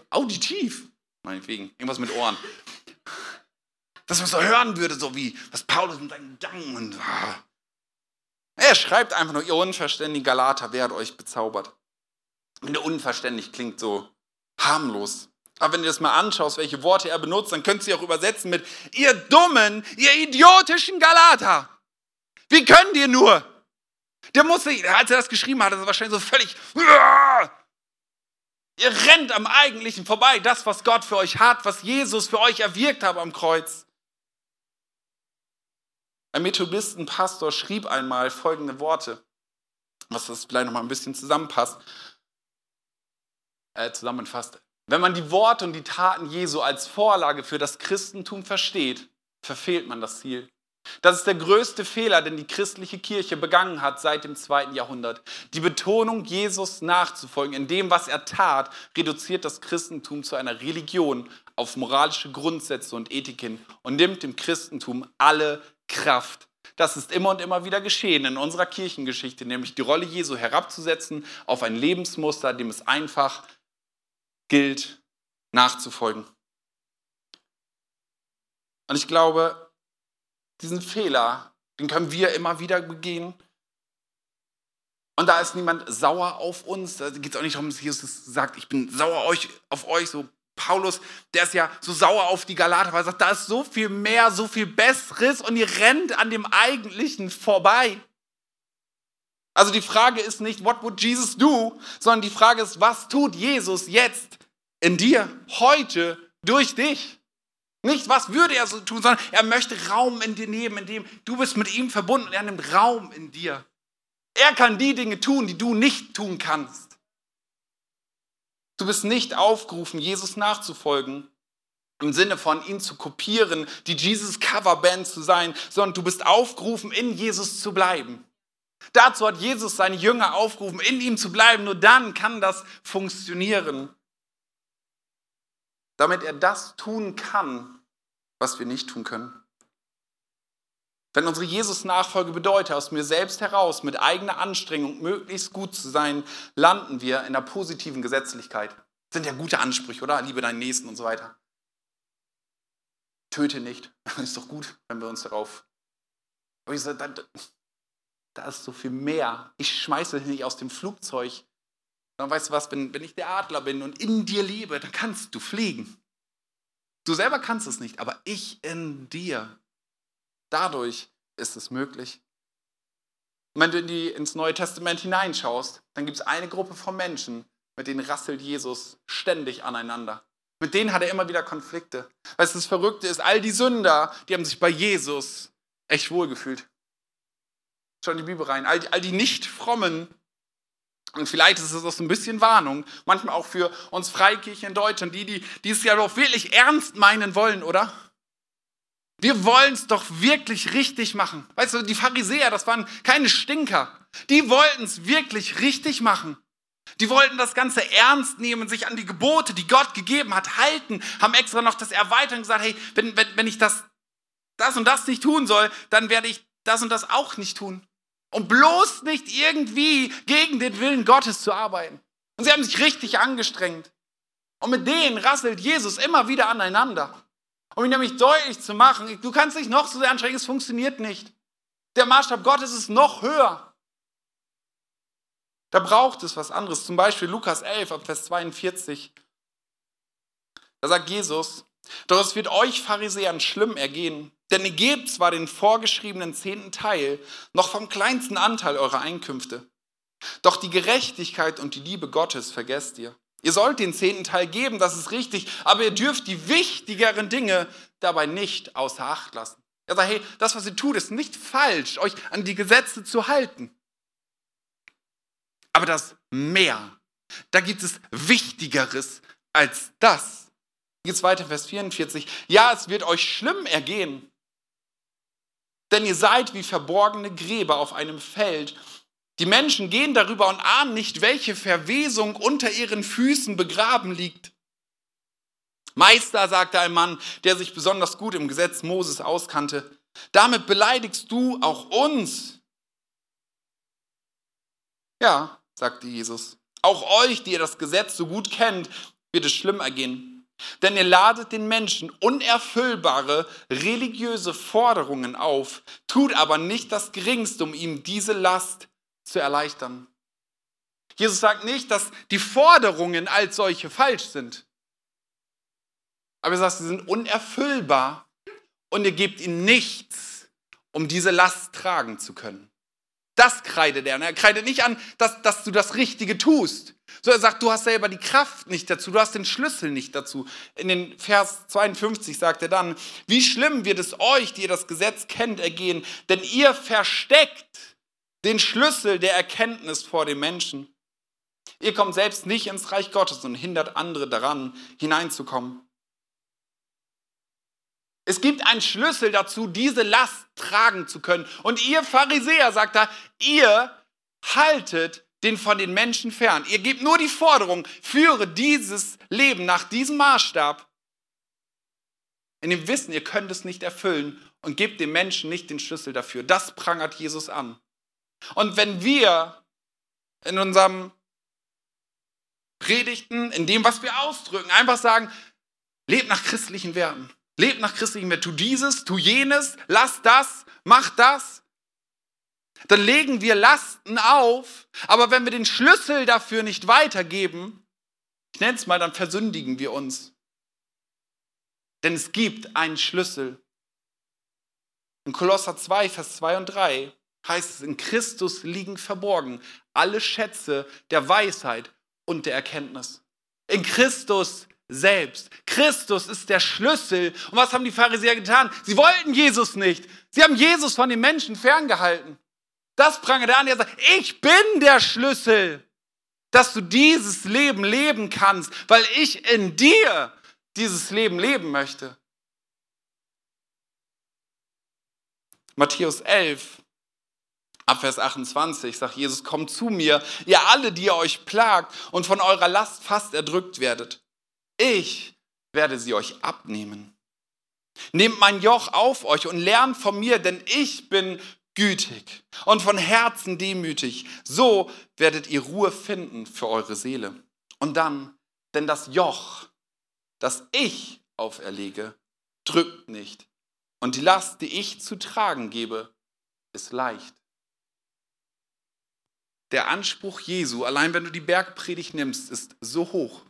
auditiv, meinetwegen, irgendwas mit Ohren, dass man so hören würde, so wie was Paulus mit seinen Gedanken und. Ah. Er schreibt einfach nur, ihr unverständigen Galater, wer hat euch bezaubert? Und unverständlich klingt so harmlos. Aber wenn du das mal anschaust, welche Worte er benutzt, dann könnt ihr auch übersetzen mit, ihr dummen, ihr idiotischen Galater. Wie könnt ihr nur? Der musste, als er das geschrieben hat, ist er wahrscheinlich so völlig, ihr rennt am Eigentlichen vorbei, das, was Gott für euch hat, was Jesus für euch erwirkt hat am Kreuz. Ein Methodistenpastor schrieb einmal folgende Worte, was das vielleicht noch mal ein bisschen zusammenpasst, äh, zusammenfasst. Wenn man die Worte und die Taten Jesu als Vorlage für das Christentum versteht, verfehlt man das Ziel. Das ist der größte Fehler, den die christliche Kirche begangen hat seit dem zweiten Jahrhundert. Die Betonung, Jesus nachzufolgen in dem, was er tat, reduziert das Christentum zu einer Religion auf moralische Grundsätze und Ethiken und nimmt dem Christentum alle Kraft. Das ist immer und immer wieder geschehen in unserer Kirchengeschichte, nämlich die Rolle Jesu herabzusetzen auf ein Lebensmuster, dem es einfach gilt, nachzufolgen. Und ich glaube, diesen Fehler, den können wir immer wieder begehen. Und da ist niemand sauer auf uns. Da geht es auch nicht darum, dass Jesus sagt, ich bin sauer auf euch, so Paulus, der ist ja so sauer auf die Galater, weil er sagt, da ist so viel mehr, so viel Besseres und ihr rennt an dem Eigentlichen vorbei. Also die Frage ist nicht, what would Jesus do, sondern die Frage ist, was tut Jesus jetzt in dir, heute, durch dich? Nicht, was würde er so tun, sondern er möchte Raum in dir nehmen, in dem du bist mit ihm verbunden und er nimmt Raum in dir. Er kann die Dinge tun, die du nicht tun kannst. Du bist nicht aufgerufen, Jesus nachzufolgen, im Sinne von ihn zu kopieren, die Jesus Coverband zu sein, sondern du bist aufgerufen, in Jesus zu bleiben. Dazu hat Jesus seine Jünger aufgerufen, in ihm zu bleiben. Nur dann kann das funktionieren. Damit er das tun kann, was wir nicht tun können. Wenn unsere Jesus-Nachfolge bedeutet, aus mir selbst heraus mit eigener Anstrengung möglichst gut zu sein, landen wir in der positiven Gesetzlichkeit. Das sind ja gute Ansprüche, oder? Liebe deinen Nächsten und so weiter. Töte nicht. Ist doch gut, wenn wir uns darauf. Aber ich sage, da, ist so viel mehr. Ich schmeiße dich nicht aus dem Flugzeug. Dann weißt du was, wenn, wenn ich der Adler bin und in dir lebe, dann kannst du fliegen. Du selber kannst es nicht, aber ich in dir. Dadurch ist es möglich. Und wenn du in die, ins Neue Testament hineinschaust, dann gibt es eine Gruppe von Menschen, mit denen rasselt Jesus ständig aneinander. Mit denen hat er immer wieder Konflikte. Weißt du, das Verrückte ist, all die Sünder, die haben sich bei Jesus echt wohlgefühlt. Schau in die Bibel rein. All die, all die nicht frommen, und vielleicht ist es auch so ein bisschen Warnung, manchmal auch für uns Freikirche in Deutschland, die, die, die es ja doch wirklich ernst meinen wollen, oder? Wir wollen es doch wirklich richtig machen. Weißt du, die Pharisäer, das waren keine Stinker. Die wollten es wirklich richtig machen. Die wollten das Ganze ernst nehmen, sich an die Gebote, die Gott gegeben hat, halten, haben extra noch das erweitert und gesagt, hey, wenn, wenn, wenn ich das, das und das nicht tun soll, dann werde ich das und das auch nicht tun. Um bloß nicht irgendwie gegen den Willen Gottes zu arbeiten. Und sie haben sich richtig angestrengt. Und mit denen rasselt Jesus immer wieder aneinander. Um ihn nämlich deutlich zu machen, du kannst dich noch so sehr anstrengen, es funktioniert nicht. Der Maßstab Gottes ist noch höher. Da braucht es was anderes. Zum Beispiel Lukas 11, Vers 42. Da sagt Jesus, doch es wird euch Pharisäern schlimm ergehen, denn ihr gebt zwar den vorgeschriebenen zehnten Teil noch vom kleinsten Anteil eurer Einkünfte, doch die Gerechtigkeit und die Liebe Gottes vergesst ihr. Ihr sollt den zehnten Teil geben, das ist richtig, aber ihr dürft die wichtigeren Dinge dabei nicht außer Acht lassen. Er sagt, hey, das, was ihr tut, ist nicht falsch, euch an die Gesetze zu halten. Aber das mehr, da gibt es Wichtigeres als das. Geht es weiter, Vers 44. Ja, es wird euch schlimm ergehen, denn ihr seid wie verborgene Gräber auf einem Feld die Menschen gehen darüber und ahnen nicht, welche Verwesung unter ihren Füßen begraben liegt. Meister, sagte ein Mann, der sich besonders gut im Gesetz Moses auskannte, damit beleidigst du auch uns. Ja, sagte Jesus, auch euch, die ihr das Gesetz so gut kennt, wird es schlimm ergehen. Denn ihr ladet den Menschen unerfüllbare religiöse Forderungen auf, tut aber nicht das Geringste, um ihm diese Last zu erleichtern. Jesus sagt nicht, dass die Forderungen als solche falsch sind. Aber er sagt, sie sind unerfüllbar und ihr gebt ihnen nichts, um diese Last tragen zu können. Das kreidet er. Er kreidet nicht an, dass, dass du das Richtige tust. So er sagt, du hast selber die Kraft nicht dazu, du hast den Schlüssel nicht dazu. In den Vers 52 sagt er dann, wie schlimm wird es euch, die ihr das Gesetz kennt, ergehen, denn ihr versteckt den Schlüssel der Erkenntnis vor dem Menschen. Ihr kommt selbst nicht ins Reich Gottes und hindert andere daran, hineinzukommen. Es gibt einen Schlüssel dazu, diese Last tragen zu können. Und ihr Pharisäer, sagt er, ihr haltet den von den Menschen fern. Ihr gebt nur die Forderung, führe dieses Leben nach diesem Maßstab, in dem Wissen, ihr könnt es nicht erfüllen und gebt dem Menschen nicht den Schlüssel dafür. Das prangert Jesus an. Und wenn wir in unserem Predigten, in dem, was wir ausdrücken, einfach sagen, lebt nach christlichen Werten, Lebt nach christlichem Wert. Tu dieses, tu jenes, lass das, mach das. Dann legen wir Lasten auf, aber wenn wir den Schlüssel dafür nicht weitergeben, ich nenne es mal, dann versündigen wir uns. Denn es gibt einen Schlüssel. In Kolosser 2, Vers 2 und 3 heißt es, in Christus liegen verborgen alle Schätze der Weisheit und der Erkenntnis. In Christus selbst. Christus ist der Schlüssel. Und was haben die Pharisäer getan? Sie wollten Jesus nicht. Sie haben Jesus von den Menschen ferngehalten. Das prangert er an. Er sagt, ich bin der Schlüssel, dass du dieses Leben leben kannst, weil ich in dir dieses Leben leben möchte. Matthäus 11, Abvers 28 sagt Jesus, kommt zu mir, ihr alle, die ihr euch plagt und von eurer Last fast erdrückt werdet. Ich werde sie euch abnehmen. Nehmt mein Joch auf euch und lernt von mir, denn ich bin gütig und von Herzen demütig. So werdet ihr Ruhe finden für eure Seele. Und dann, denn das Joch, das ich auferlege, drückt nicht. Und die Last, die ich zu tragen gebe, ist leicht. Der Anspruch Jesu, allein wenn du die Bergpredigt nimmst, ist so hoch.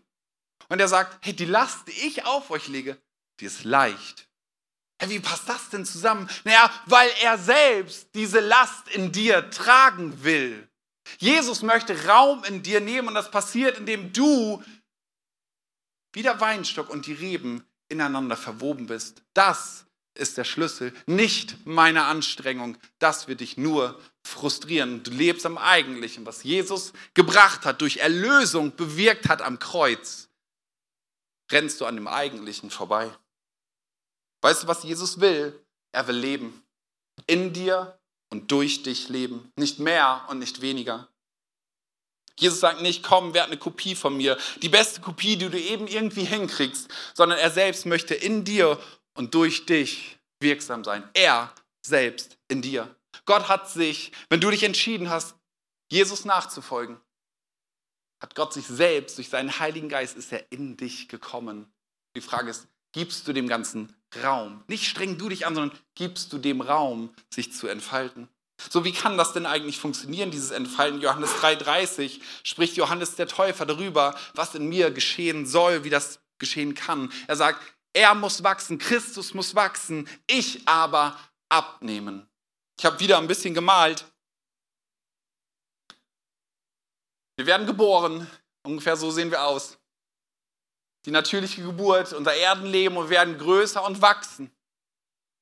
Und er sagt, hey, die Last, die ich auf euch lege, die ist leicht. Hey, wie passt das denn zusammen? Naja, weil er selbst diese Last in dir tragen will. Jesus möchte Raum in dir nehmen und das passiert, indem du wie der Weinstock und die Reben ineinander verwoben bist. Das ist der Schlüssel, nicht meine Anstrengung. Das wird dich nur frustrieren. Du lebst am Eigentlichen, was Jesus gebracht hat, durch Erlösung bewirkt hat am Kreuz. Rennst du an dem Eigentlichen vorbei. Weißt du, was Jesus will? Er will leben. In dir und durch dich leben. Nicht mehr und nicht weniger. Jesus sagt nicht, komm, werd eine Kopie von mir, die beste Kopie, die du eben irgendwie hinkriegst, sondern er selbst möchte in dir und durch dich wirksam sein. Er selbst in dir. Gott hat sich, wenn du dich entschieden hast, Jesus nachzufolgen, hat Gott sich selbst durch seinen Heiligen Geist ist er in dich gekommen. Die Frage ist, gibst du dem Ganzen Raum? Nicht streng du dich an, sondern gibst du dem Raum, sich zu entfalten? So, wie kann das denn eigentlich funktionieren, dieses Entfalten? Johannes 3,30 spricht Johannes der Täufer darüber, was in mir geschehen soll, wie das geschehen kann. Er sagt, er muss wachsen, Christus muss wachsen, ich aber abnehmen. Ich habe wieder ein bisschen gemalt. Wir werden geboren, ungefähr so sehen wir aus. Die natürliche Geburt, unser Erdenleben und werden größer und wachsen.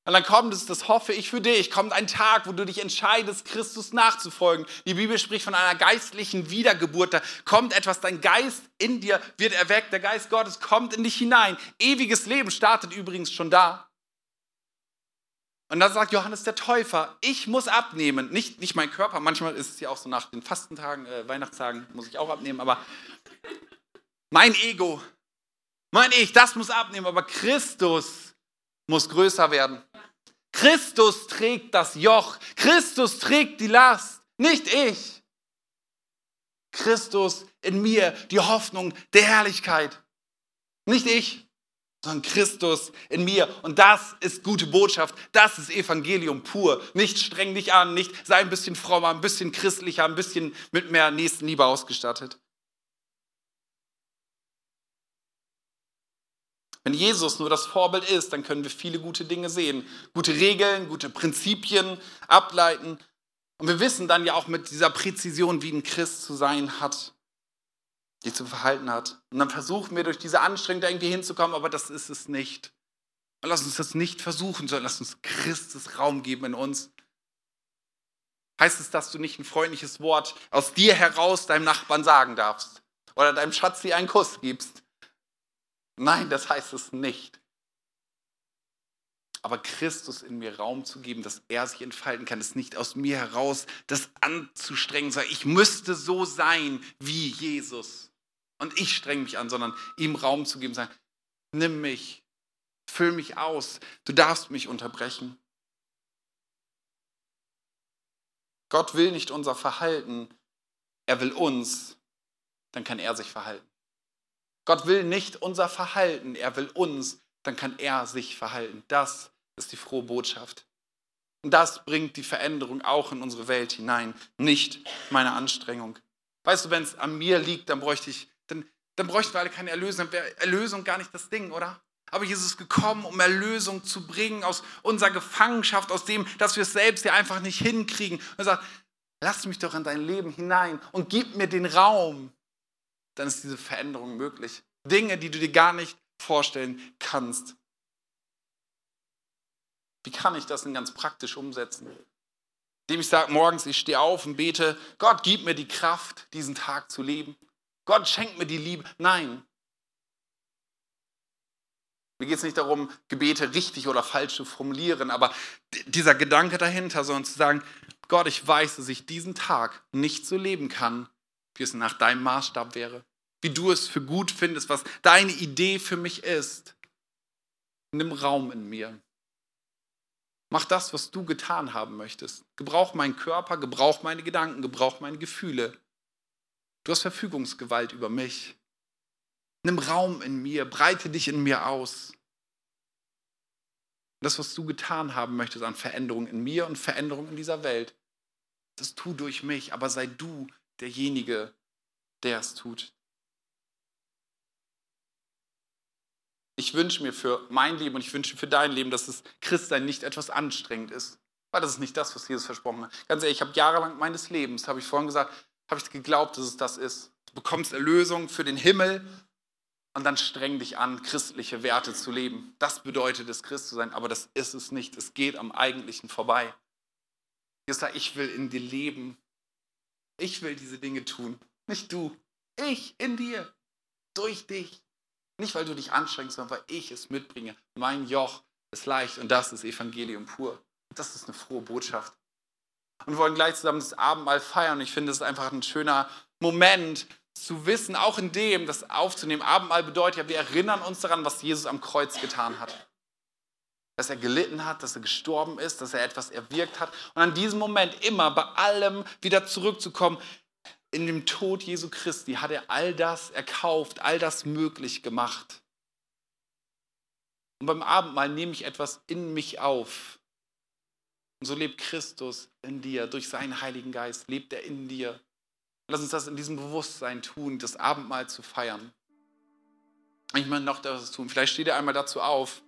Und dann kommt es, das hoffe ich für dich, kommt ein Tag, wo du dich entscheidest, Christus nachzufolgen. Die Bibel spricht von einer geistlichen Wiedergeburt. Da kommt etwas, dein Geist in dir wird erweckt, der Geist Gottes kommt in dich hinein. Ewiges Leben startet übrigens schon da. Und dann sagt Johannes der Täufer, ich muss abnehmen, nicht, nicht mein Körper, manchmal ist es ja auch so nach den Fastentagen, äh, Weihnachtstagen muss ich auch abnehmen, aber mein Ego, mein Ich, das muss abnehmen, aber Christus muss größer werden. Christus trägt das Joch. Christus trägt die Last, nicht ich. Christus in mir, die Hoffnung der Herrlichkeit. Nicht ich, sondern Christus in mir. Und das ist gute Botschaft. Das ist Evangelium pur. Nicht streng dich an, nicht sei ein bisschen frommer, ein bisschen christlicher, ein bisschen mit mehr Nächstenliebe ausgestattet. Wenn Jesus nur das Vorbild ist, dann können wir viele gute Dinge sehen, gute Regeln, gute Prinzipien ableiten. Und wir wissen dann ja auch mit dieser Präzision, wie ein Christ zu sein hat, die zu verhalten hat. Und dann versuchen wir durch diese Anstrengung da irgendwie hinzukommen, aber das ist es nicht. Und lass uns das nicht versuchen, sondern lass uns Christus Raum geben in uns. Heißt es, dass du nicht ein freundliches Wort aus dir heraus deinem Nachbarn sagen darfst oder deinem Schatz dir einen Kuss gibst? Nein, das heißt es nicht. Aber Christus in mir Raum zu geben, dass er sich entfalten kann, ist nicht aus mir heraus, das anzustrengen, sagen, ich müsste so sein wie Jesus. Und ich strenge mich an, sondern ihm Raum zu geben, sagen, nimm mich, füll mich aus, du darfst mich unterbrechen. Gott will nicht unser Verhalten, er will uns, dann kann er sich verhalten. Gott will nicht unser Verhalten, er will uns, dann kann er sich verhalten. Das ist die frohe Botschaft. Und das bringt die Veränderung auch in unsere Welt hinein, nicht meine Anstrengung. Weißt du, wenn es an mir liegt, dann bräuchte ich, dann, bräuchten wir alle keine Erlösung, dann wäre Erlösung gar nicht das Ding, oder? Aber Jesus ist gekommen, um Erlösung zu bringen aus unserer Gefangenschaft, aus dem, dass wir es selbst ja einfach nicht hinkriegen. Und er sagt, lass mich doch in dein Leben hinein und gib mir den Raum. Dann ist diese Veränderung möglich. Dinge, die du dir gar nicht vorstellen kannst. Wie kann ich das denn ganz praktisch umsetzen? Indem ich sage, morgens, ich stehe auf und bete, Gott, gib mir die Kraft, diesen Tag zu leben. Gott, schenkt mir die Liebe. Nein. Mir geht es nicht darum, Gebete richtig oder falsch zu formulieren, aber dieser Gedanke dahinter, sondern zu sagen, Gott, ich weiß, dass ich diesen Tag nicht so leben kann, wie es nach deinem Maßstab wäre. Wie du es für gut findest, was deine Idee für mich ist. Nimm Raum in mir. Mach das, was du getan haben möchtest. Gebrauch meinen Körper, gebrauch meine Gedanken, gebrauch meine Gefühle. Du hast Verfügungsgewalt über mich. Nimm Raum in mir, breite dich in mir aus. Das, was du getan haben möchtest an Veränderung in mir und Veränderung in dieser Welt, das tu durch mich, aber sei du derjenige, der es tut. Ich wünsche mir für mein Leben und ich wünsche für dein Leben, dass das Christsein nicht etwas anstrengend ist. Weil das ist nicht das, was Jesus versprochen hat. Ganz ehrlich, ich habe jahrelang meines Lebens, habe ich vorhin gesagt, habe ich geglaubt, dass es das ist. Du bekommst Erlösung für den Himmel und dann streng dich an, christliche Werte zu leben. Das bedeutet es, Christ zu sein, aber das ist es nicht. Es geht am Eigentlichen vorbei. Jesus sagt, ich will in dir leben. Ich will diese Dinge tun. Nicht du. Ich in dir. Durch dich. Nicht, weil du dich anstrengst, sondern weil ich es mitbringe. Mein Joch ist leicht und das ist Evangelium pur. Das ist eine frohe Botschaft. Und wollen gleich zusammen das Abendmahl feiern. Und ich finde, es ist einfach ein schöner Moment zu wissen, auch in dem, das aufzunehmen. Abendmahl bedeutet ja, wir erinnern uns daran, was Jesus am Kreuz getan hat. Dass er gelitten hat, dass er gestorben ist, dass er etwas erwirkt hat. Und an diesem Moment immer bei allem wieder zurückzukommen in dem Tod Jesu Christi hat er all das erkauft, all das möglich gemacht. Und beim Abendmahl nehme ich etwas in mich auf. Und so lebt Christus in dir, durch seinen Heiligen Geist lebt er in dir. Lass uns das in diesem Bewusstsein tun, das Abendmahl zu feiern. Ich möchte noch das tun. Vielleicht steht er einmal dazu auf.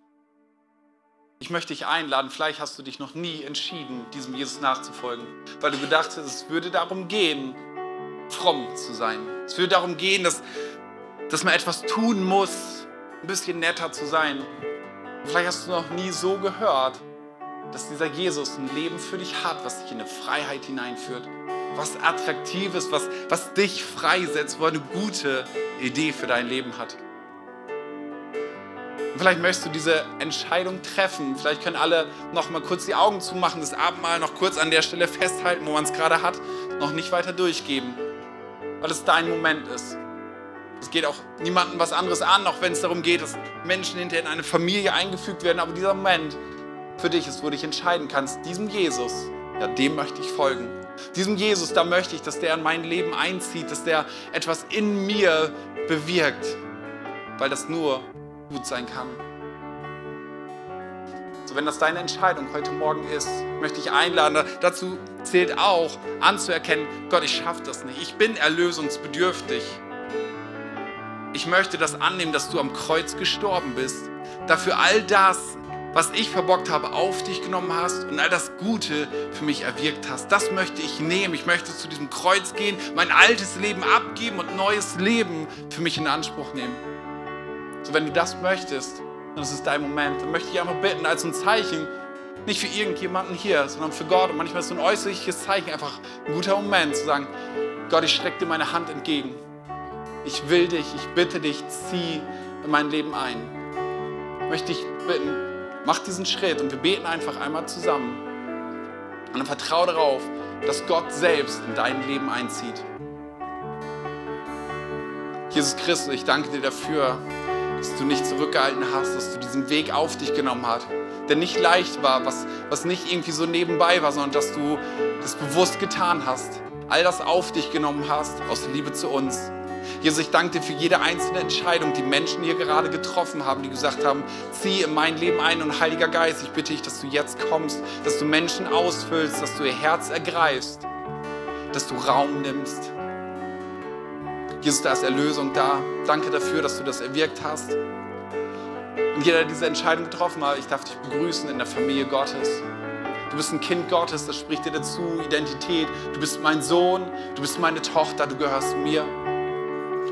Ich möchte dich einladen, vielleicht hast du dich noch nie entschieden, diesem Jesus nachzufolgen, weil du gedacht hast, es würde darum gehen, fromm zu sein. Es würde darum gehen, dass, dass man etwas tun muss, ein bisschen netter zu sein. Vielleicht hast du noch nie so gehört, dass dieser Jesus ein Leben für dich hat, was dich in eine Freiheit hineinführt, was attraktiv ist, was, was dich freisetzt, wo er eine gute Idee für dein Leben hat. Und vielleicht möchtest du diese Entscheidung treffen. Vielleicht können alle noch mal kurz die Augen zumachen, das Abendmahl noch kurz an der Stelle festhalten, wo man es gerade hat, noch nicht weiter durchgeben weil es dein Moment ist. Es geht auch niemandem was anderes an, auch wenn es darum geht, dass Menschen hinterher in eine Familie eingefügt werden. Aber dieser Moment für dich ist, wo du dich entscheiden kannst, diesem Jesus, ja, dem möchte ich folgen. Diesem Jesus, da möchte ich, dass der in mein Leben einzieht, dass der etwas in mir bewirkt, weil das nur gut sein kann. So, wenn das deine Entscheidung heute Morgen ist, möchte ich einladen. Dazu zählt auch anzuerkennen, Gott, ich schaffe das nicht. Ich bin erlösungsbedürftig. Ich möchte das annehmen, dass du am Kreuz gestorben bist. Dafür all das, was ich verbockt habe, auf dich genommen hast und all das Gute für mich erwirkt hast. Das möchte ich nehmen. Ich möchte zu diesem Kreuz gehen, mein altes Leben abgeben und neues Leben für mich in Anspruch nehmen. So, wenn du das möchtest, es ist dein Moment. Dann möchte ich einfach bitten, als ein Zeichen, nicht für irgendjemanden hier, sondern für Gott. Und manchmal ist so ein äußerliches Zeichen einfach ein guter Moment zu sagen, Gott, ich strecke dir meine Hand entgegen. Ich will dich, ich bitte dich, zieh in mein Leben ein. Möchte ich bitten, mach diesen Schritt und wir beten einfach einmal zusammen. Und dann vertraue darauf, dass Gott selbst in dein Leben einzieht. Jesus Christus, ich danke dir dafür, dass du nicht zurückgehalten hast, dass du diesen Weg auf dich genommen hast, der nicht leicht war, was, was nicht irgendwie so nebenbei war, sondern dass du das bewusst getan hast, all das auf dich genommen hast, aus Liebe zu uns. Jesus, ich danke dir für jede einzelne Entscheidung, die Menschen hier gerade getroffen haben, die gesagt haben, zieh in mein Leben ein und Heiliger Geist, ich bitte dich, dass du jetzt kommst, dass du Menschen ausfüllst, dass du ihr Herz ergreifst, dass du Raum nimmst. Jesus, da ist Erlösung da. Danke dafür, dass du das erwirkt hast. Und jeder, der diese Entscheidung getroffen hat, ich darf dich begrüßen in der Familie Gottes. Du bist ein Kind Gottes, das spricht dir dazu, Identität. Du bist mein Sohn, du bist meine Tochter, du gehörst mir.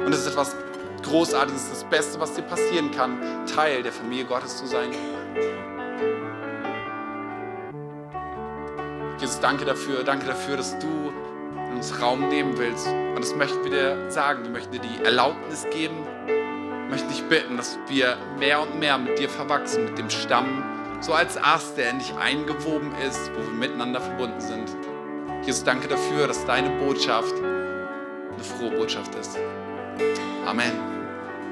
Und es ist etwas Großartiges, das Beste, was dir passieren kann, Teil der Familie Gottes zu sein. Jesus, danke dafür, danke dafür, dass du uns Raum nehmen willst. Und das möchten wir dir sagen. Wir möchten dir die Erlaubnis geben, möchten dich bitten, dass wir mehr und mehr mit dir verwachsen, mit dem Stamm, so als Ast, der in dich eingewoben ist, wo wir miteinander verbunden sind. Jesus, danke dafür, dass deine Botschaft eine frohe Botschaft ist. Amen.